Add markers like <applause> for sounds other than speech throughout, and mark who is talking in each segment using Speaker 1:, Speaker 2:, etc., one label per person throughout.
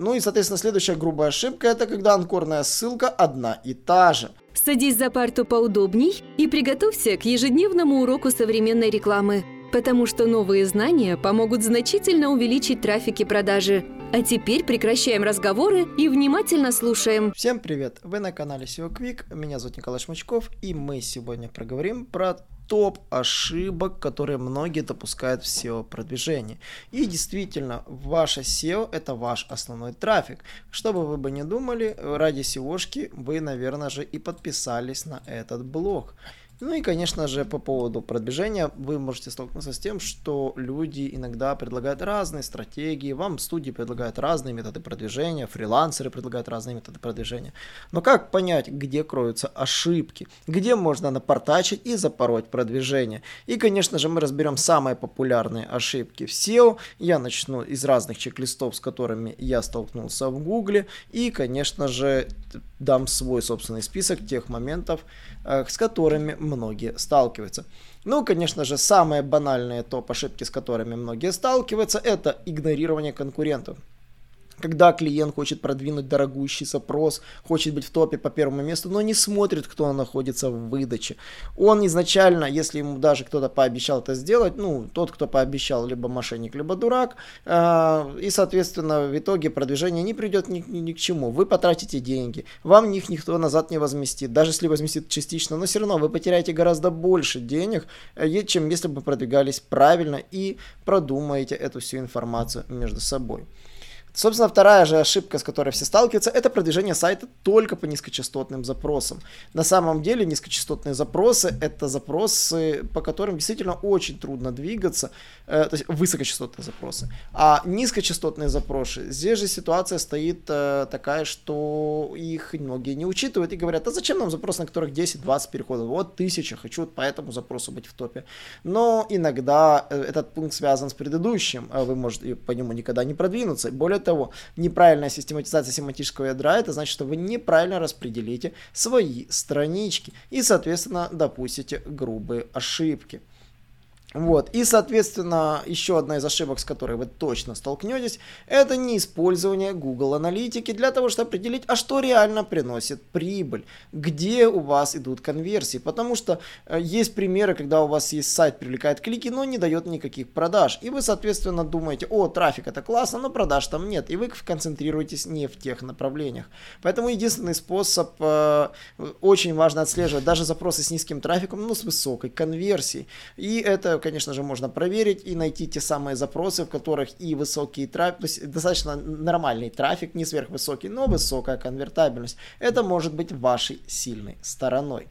Speaker 1: Ну и, соответственно, следующая грубая ошибка – это когда анкорная ссылка одна и та же.
Speaker 2: Садись за парту поудобней и приготовься к ежедневному уроку современной рекламы, потому что новые знания помогут значительно увеличить трафик и продажи. А теперь прекращаем разговоры и внимательно слушаем.
Speaker 1: Всем привет! Вы на канале SEO Quick, меня зовут Николай Шмачков, и мы сегодня проговорим про топ ошибок, которые многие допускают в SEO-продвижении. И действительно, ваше SEO – это ваш основной трафик. Что бы вы бы не думали, ради SEOшки вы, наверное же, и подписались на этот блог. Ну и, конечно же, по поводу продвижения вы можете столкнуться с тем, что люди иногда предлагают разные стратегии, вам студии предлагают разные методы продвижения, фрилансеры предлагают разные методы продвижения. Но как понять, где кроются ошибки, где можно напортачить и запороть продвижение? И, конечно же, мы разберем самые популярные ошибки в SEO. Я начну из разных чек-листов, с которыми я столкнулся в Гугле. И, конечно же, дам свой собственный список тех моментов, э, с которыми многие сталкиваются. Ну, конечно же, самые банальные топ-ошибки, с которыми многие сталкиваются, это игнорирование конкурентов когда клиент хочет продвинуть дорогущий запрос, хочет быть в топе по первому месту, но не смотрит, кто находится в выдаче. Он изначально, если ему даже кто-то пообещал это сделать, ну, тот, кто пообещал, либо мошенник, либо дурак, э, и, соответственно, в итоге продвижение не придет ни, ни, ни к чему. Вы потратите деньги, вам них никто назад не возместит, даже если возместит частично, но все равно вы потеряете гораздо больше денег, э, чем если бы продвигались правильно и продумаете эту всю информацию между собой. Собственно, вторая же ошибка, с которой все сталкиваются, это продвижение сайта только по низкочастотным запросам. На самом деле низкочастотные запросы это запросы, по которым действительно очень трудно двигаться, э, то есть высокочастотные запросы. А низкочастотные запросы, здесь же ситуация стоит э, такая, что их многие не учитывают и говорят, а зачем нам запрос, на которых 10-20 переходов? Вот тысяча, хочу по этому запросу быть в топе. Но иногда э, этот пункт связан с предыдущим, вы можете по нему никогда не продвинуться. Более того, неправильная систематизация семантического ядра, это значит, что вы неправильно распределите свои странички и, соответственно, допустите грубые ошибки. Вот. И, соответственно, еще одна из ошибок, с которой вы точно столкнетесь, это не использование Google Аналитики для того, чтобы определить, а что реально приносит прибыль, где у вас идут конверсии. Потому что э, есть примеры, когда у вас есть сайт, привлекает клики, но не дает никаких продаж. И вы, соответственно, думаете, о, трафик это классно, но продаж там нет. И вы концентрируетесь не в тех направлениях. Поэтому единственный способ, э, очень важно отслеживать даже запросы с низким трафиком, но с высокой конверсией. И это конечно же, можно проверить и найти те самые запросы, в которых и высокий трафик, то есть достаточно нормальный трафик, не сверхвысокий, но высокая конвертабельность. Это может быть вашей сильной стороной.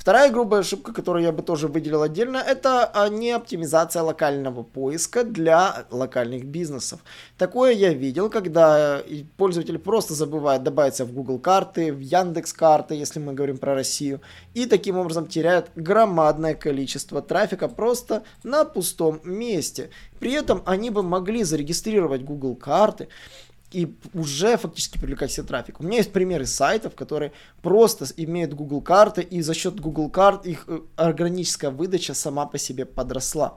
Speaker 1: Вторая грубая ошибка, которую я бы тоже выделил отдельно, это а, не оптимизация локального поиска для локальных бизнесов. Такое я видел, когда пользователь просто забывает добавиться в Google карты, в Яндекс карты, если мы говорим про Россию, и таким образом теряют громадное количество трафика просто на пустом месте. При этом они бы могли зарегистрировать Google карты, и уже фактически привлекать себе трафик. У меня есть примеры сайтов, которые просто имеют Google карты, и за счет Google карт их э, органическая выдача сама по себе подросла.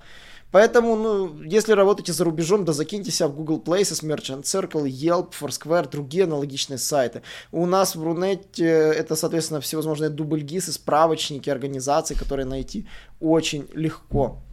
Speaker 1: Поэтому, ну, если работаете за рубежом, да закиньте себя в Google Places, Merchant Circle, Yelp, Foursquare, другие аналогичные сайты. У нас в Рунете это, соответственно, всевозможные дубльгисы, справочники организаций, которые найти очень легко.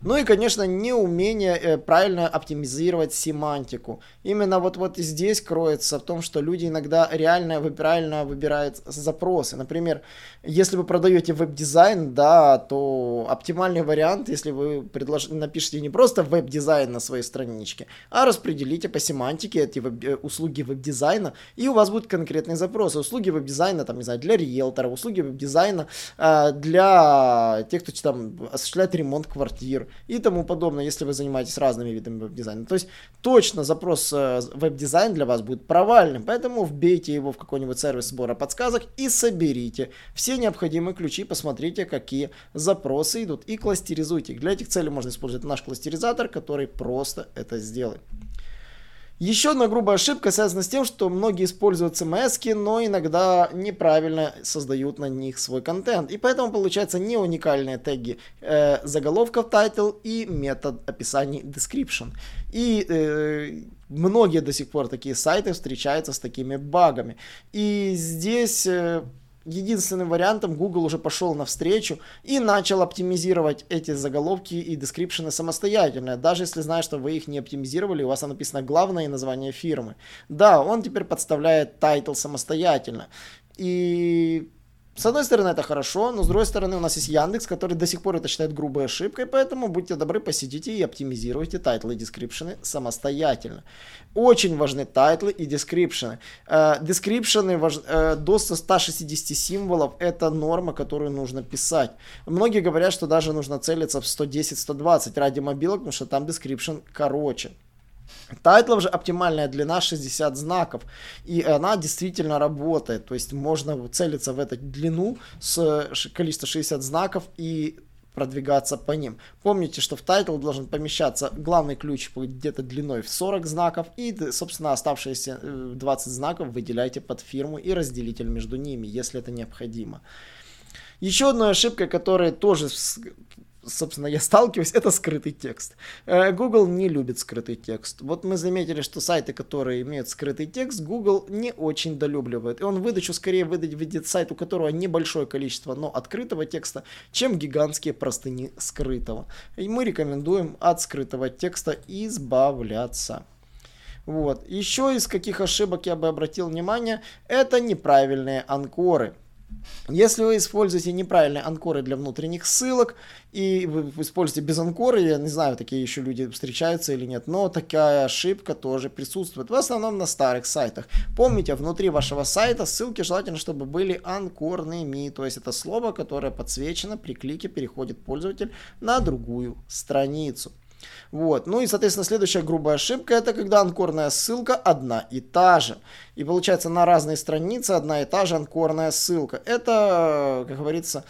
Speaker 1: Ну и, конечно, неумение э, правильно оптимизировать семантику. Именно вот, вот здесь кроется в том, что люди иногда реально правильно выбирают запросы. Например, если вы продаете веб-дизайн, да, то оптимальный вариант, если вы предлож... напишите не просто веб-дизайн на своей страничке, а распределите по семантике эти веб... Э, услуги веб-дизайна, и у вас будут конкретные запросы. Услуги веб-дизайна, там, не знаю, для риэлтора, услуги веб-дизайна э, для тех, кто там осуществляет ремонт квартир, и тому подобное, если вы занимаетесь разными видами веб-дизайна. То есть точно запрос э, веб-дизайн для вас будет провальным, поэтому вбейте его в какой-нибудь сервис сбора подсказок и соберите все необходимые ключи, посмотрите, какие запросы идут и кластеризуйте. Для этих целей можно использовать наш кластеризатор, который просто это сделает. Еще одна грубая ошибка связана с тем, что многие используют CMS, но иногда неправильно создают на них свой контент. И поэтому получаются не уникальные теги э, заголовков title и мета-описаний description. И э, многие до сих пор такие сайты встречаются с такими багами. И здесь э, единственным вариантом Google уже пошел навстречу и начал оптимизировать эти заголовки и description ы самостоятельно, даже если знает, что вы их не оптимизировали, у вас написано главное название фирмы. Да, он теперь подставляет title самостоятельно. И с одной стороны, это хорошо, но с другой стороны, у нас есть Яндекс, который до сих пор это считает грубой ошибкой, поэтому будьте добры, посидите и оптимизируйте title ы и description ы самостоятельно. Очень важны title ы и description ы. Description ы важ... Э, до 160 символов – это норма, которую нужно писать. Многие говорят, что даже нужно целиться в 110-120 ради мобилок, потому что там description короче. Title ов же оптимальная длина 60 знаков, и она действительно работает, то есть можно целиться в эту длину с количеством 60 знаков и продвигаться по ним. Помните, что в title должен помещаться главный ключ где-то длиной в 40 знаков, и, собственно, оставшиеся 20 э, знаков выделяйте под фирму и разделитель между ними, если это необходимо. Еще одной ошибкой, которая тоже собственно, я сталкиваюсь, это скрытый текст. Э, Google не любит скрытый текст. Вот мы заметили, что сайты, которые имеют скрытый текст, Google не очень долюбливает. И он выдачу скорее выдать видит сайт, у которого небольшое количество, но открытого текста, чем гигантские простыни скрытого. И мы рекомендуем от скрытого текста избавляться. Вот. Еще из каких ошибок я бы обратил внимание, это неправильные анкоры. Если вы используете неправильные анкоры для внутренних ссылок, и вы используете без анкора, я не знаю, такие еще люди встречаются или нет, но такая ошибка тоже присутствует, в основном на старых сайтах. Помните, внутри вашего сайта ссылки желательно, чтобы были анкорными, то есть это слово, которое подсвечено при клике переходит пользователь на другую страницу. Вот. Ну и, соответственно, следующая грубая ошибка это когда анкорная ссылка одна и та же. И получается на разные страницы одна и та же анкорная ссылка. Это, как говорится,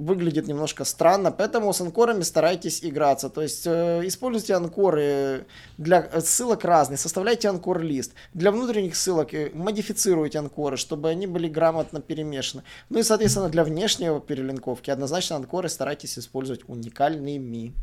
Speaker 1: выглядит немножко странно, поэтому с анкорами старайтесь играться. То есть э, используйте анкоры для ссылок разные, составляйте анкор-лист. Для внутренних ссылок э, модифицируйте анкоры, чтобы они были грамотно перемешаны. Ну и, соответственно, для внешнего перелинковки однозначно анкоры старайтесь использовать уникальными.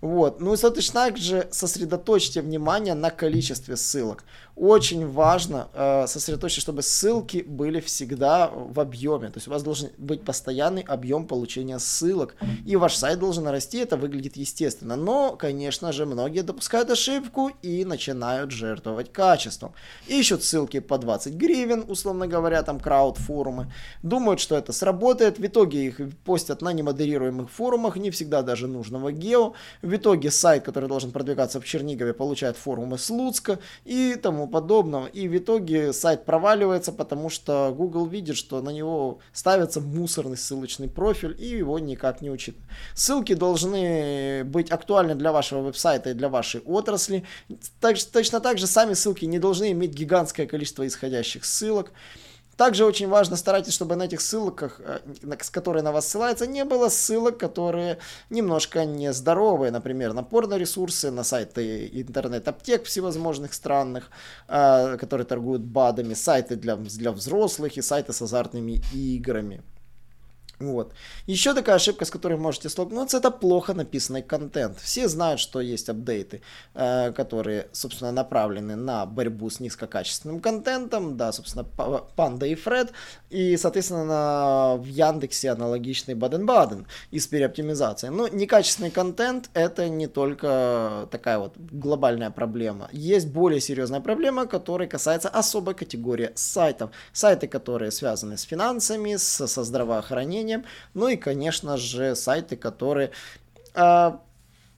Speaker 1: Вот. Ну и, соответственно, также сосредоточьте внимание на количестве ссылок очень важно э, сосредоточить, чтобы ссылки были всегда в объеме. То есть у вас должен быть постоянный объем получения ссылок. И ваш сайт должен расти, это выглядит естественно. Но, конечно же, многие допускают ошибку и начинают жертвовать качеством. Ищут ссылки по 20 гривен, условно говоря, там крауд-форумы. Думают, что это сработает. В итоге их постят на немодерируемых форумах, не всегда даже нужного гео. В итоге сайт, который должен продвигаться в Чернигове, получает форумы с Луцка и тому подобного. И в итоге сайт проваливается, потому что Google видит, что на него ставится мусорный ссылочный профиль и его никак не учит. Ссылки должны быть актуальны для вашего веб-сайта и для вашей отрасли. Точно так же сами ссылки не должны иметь гигантское количество исходящих ссылок. Также очень важно старайтесь, чтобы на этих ссылках, э, с которые на вас ссылаются, не было ссылок, которые немножко нездоровые, например, на порно-ресурсы, на сайты интернет-аптек всевозможных странных, э, которые торгуют БАДами, сайты для, для взрослых и сайты с азартными играми. Вот. Еще такая ошибка, с которой можете столкнуться, это плохо написанный контент. Все знают, что есть апдейты, э, которые, собственно, направлены на борьбу с низкокачественным контентом, да, собственно, Панда и Фред, и, соответственно, в Яндексе аналогичный Баден-Баден из переоптимизации. Но некачественный контент это не только такая вот глобальная проблема. Есть более серьезная проблема, которая касается особой категории сайтов. Сайты, которые связаны с финансами, с, со здравоохранением, приложением. Ну и, конечно же, сайты, которые э,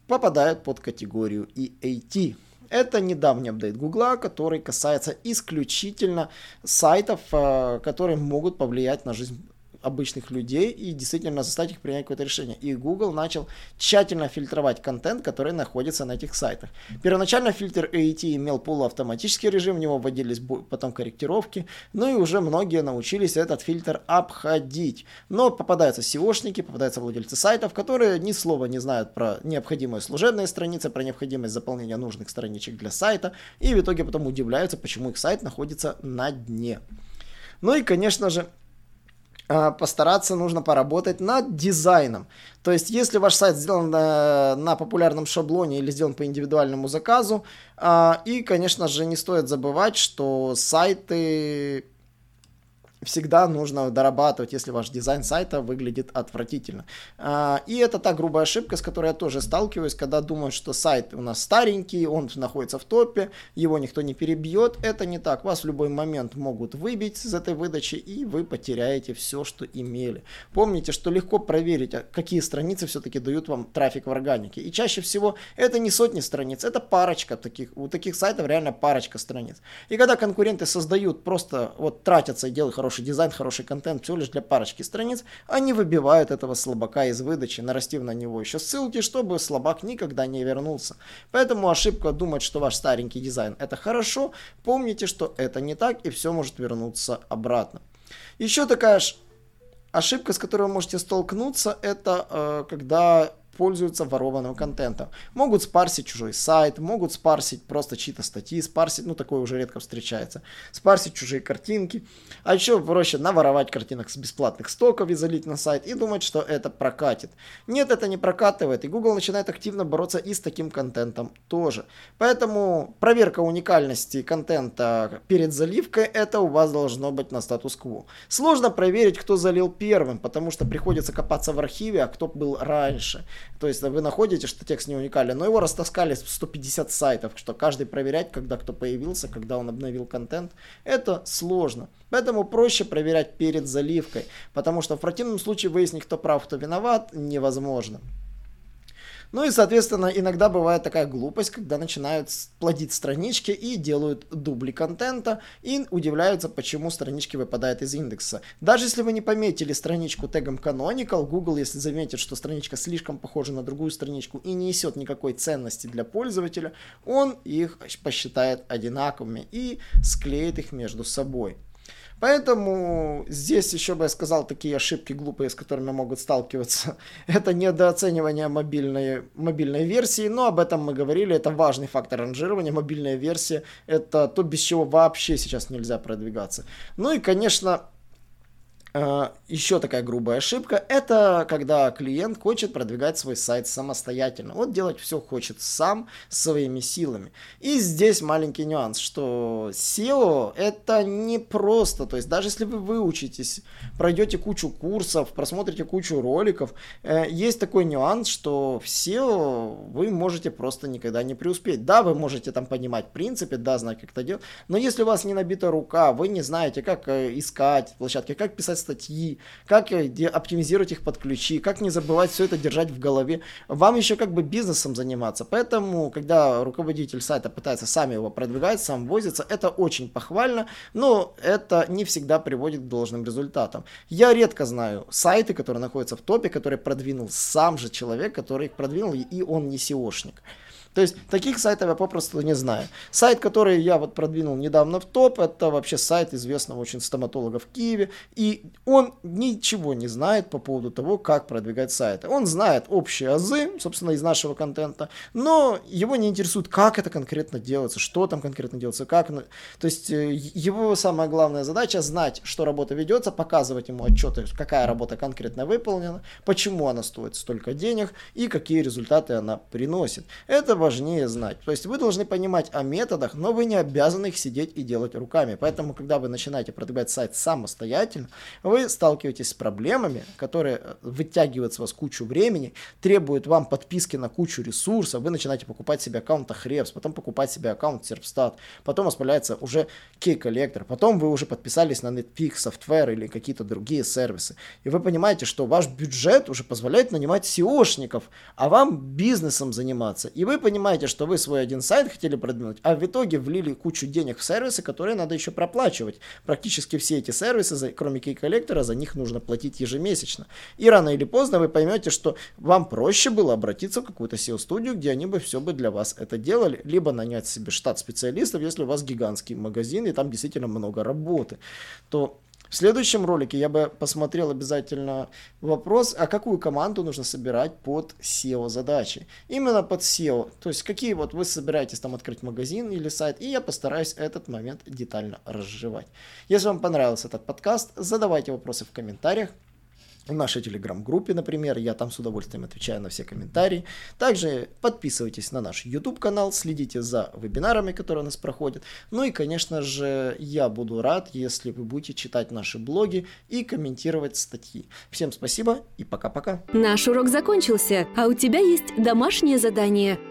Speaker 1: попадают под категорию EAT. Это недавний апдейт Гугла, который касается исключительно сайтов, э, которые могут повлиять на жизнь обычных людей и действительно заставить их принять какое-то решение. И Google начал тщательно фильтровать контент, который находится на этих сайтах. Первоначально фильтр AET имел полуавтоматический режим, в него вводились потом корректировки, ну и уже многие научились этот фильтр обходить. Но попадаются SEOшники, попадаются владельцы сайтов, которые ни слова не знают про необходимые служебные страницы, про необходимость заполнения нужных страничек для сайта, и в итоге потом удивляются, почему их сайт находится на дне. Ну и, конечно же, постараться нужно поработать над дизайном. То есть, если ваш сайт сделан на, на популярном шаблоне или сделан по индивидуальному заказу, а, и, конечно же, не стоит забывать, что сайты всегда нужно дорабатывать, если ваш дизайн сайта выглядит отвратительно. А, и это та грубая ошибка, с которой я тоже сталкиваюсь, когда думают, что сайт у нас старенький, он находится в топе, его никто не перебьет. Это не так. Вас в любой момент могут выбить из этой выдачи, и вы потеряете все, что имели. Помните, что легко проверить, а какие страницы все-таки дают вам трафик в органике. И чаще всего это не сотни страниц, это парочка таких. У таких сайтов реально парочка страниц. И когда конкуренты создают, просто вот тратятся и делают хороший хороший дизайн, хороший контент всего лишь для парочки страниц, они выбивают этого слабака из выдачи, нарастив на него еще ссылки, чтобы слабак никогда не вернулся. Поэтому ошибка думать, что ваш старенький дизайн это хорошо, помните, что это не так и все может вернуться обратно. Еще такая ошибка, с которой вы можете столкнуться, это э, когда пользуются ворованным контентом. Могут спарсить чужой сайт, могут спарсить просто чьи-то статьи, спарсить, ну такое уже редко встречается, спарсить чужие картинки. А еще проще наворовать картинок с бесплатных стоков и залить на сайт и думать, что это прокатит. Нет, это не прокатывает, и Google начинает активно бороться и с таким контентом тоже. Поэтому проверка уникальности контента перед заливкой, это у вас должно быть на статус-кво. Сложно проверить, кто залил первым, потому что приходится копаться в архиве, а кто был раньше. То есть вы находите, что текст не уникален, но его растаскали 150 сайтов, что каждый проверять, когда кто появился, когда он обновил контент, это сложно. Поэтому проще проверять перед заливкой, потому что в противном случае выяснить, кто прав, кто виноват, невозможно. Ну и, соответственно, иногда бывает такая глупость, когда начинают плодить странички и делают дубли контента и удивляются, почему странички выпадают из индекса. Даже если вы не пометили страничку тегом canonical, Google, если заметит, что страничка слишком похожа на другую страничку и не несет никакой ценности для пользователя, он их посчитает одинаковыми и склеит их между собой. Поэтому здесь еще бы я сказал такие ошибки глупые, с которыми могут сталкиваться. <laughs> Это недооценивание мобильной, мобильной версии, но об этом мы говорили, это важный фактор ранжирования. Мобильная версия это то, без чего вообще сейчас нельзя продвигаться. Ну и, конечно, еще такая грубая ошибка, это когда клиент хочет продвигать свой сайт самостоятельно. Вот делать все хочет сам, своими силами. И здесь маленький нюанс, что SEO это не просто, то есть даже если вы выучитесь, пройдете кучу курсов, просмотрите кучу роликов, э, есть такой нюанс, что в SEO вы можете просто никогда не преуспеть. Да, вы можете там понимать принципы, да, знать, как это делать, но если у вас не набита рука, вы не знаете, как э, искать площадки, как писать статьи, как оптимизировать их под ключи, как не забывать все это держать в голове. Вам еще как бы бизнесом заниматься. Поэтому, когда руководитель сайта пытается сам его продвигать, сам возится, это очень похвально, но это не всегда приводит к должным результатам. Я редко знаю сайты, которые находятся в топе, которые продвинул сам же человек, который их продвинул, и он не SEOшник. То есть таких сайтов я попросту не знаю. Сайт, который я вот продвинул недавно в топ, это вообще сайт известного очень стоматолога в Киеве. И он ничего не знает по поводу того, как продвигать сайты. Он знает общие азы, собственно, из нашего контента, но его не интересует, как это конкретно делается, что там конкретно делается, как. То есть э, его самая главная задача знать, что работа ведется, показывать ему отчеты, какая работа конкретно выполнена, почему она стоит столько денег и какие результаты она приносит. Это важнее знать. То есть вы должны понимать о методах, но вы не обязаны их сидеть и делать руками. Поэтому, когда вы начинаете продвигать сайт самостоятельно, вы сталкиваетесь с проблемами, которые э, вытягивают с вас кучу времени, требуют вам подписки на кучу ресурсов, вы начинаете покупать себе аккаунт Ahrefs, потом покупать себе аккаунт Serpstat, потом появляется уже Key Collector, потом вы уже подписались на Netflix, Software или какие-то другие сервисы. И вы понимаете, что ваш бюджет уже позволяет нанимать SEOшников, а вам бизнесом заниматься. И вы понимаете, что вы свой один сайт хотели продвинуть, а в итоге влили кучу денег в сервисы, которые надо еще проплачивать. Практически все эти сервисы, кроме кей-коллектора, за них нужно платить ежемесячно. И рано или поздно вы поймете, что вам проще было обратиться в какую-то SEO-студию, где они бы все бы для вас это делали, либо нанять себе штат специалистов, если у вас гигантский магазин и там действительно много работы, то В следующем ролике я бы посмотрел обязательно вопрос, а какую команду нужно собирать под SEO-задачи. Именно под SEO. То есть, какие вот вы собираетесь там открыть магазин или сайт, и я постараюсь этот момент детально разжевать. Если вам понравился этот подкаст, задавайте вопросы в комментариях в нашей телеграм-группе, например, я там с удовольствием отвечаю на все комментарии. Также подписывайтесь на наш YouTube-канал, следите за вебинарами, которые у нас проходят. Ну и, конечно же, я буду рад, если вы будете читать наши блоги и комментировать статьи. Всем спасибо и пока-пока.
Speaker 2: Наш урок закончился, а у тебя есть домашнее задание –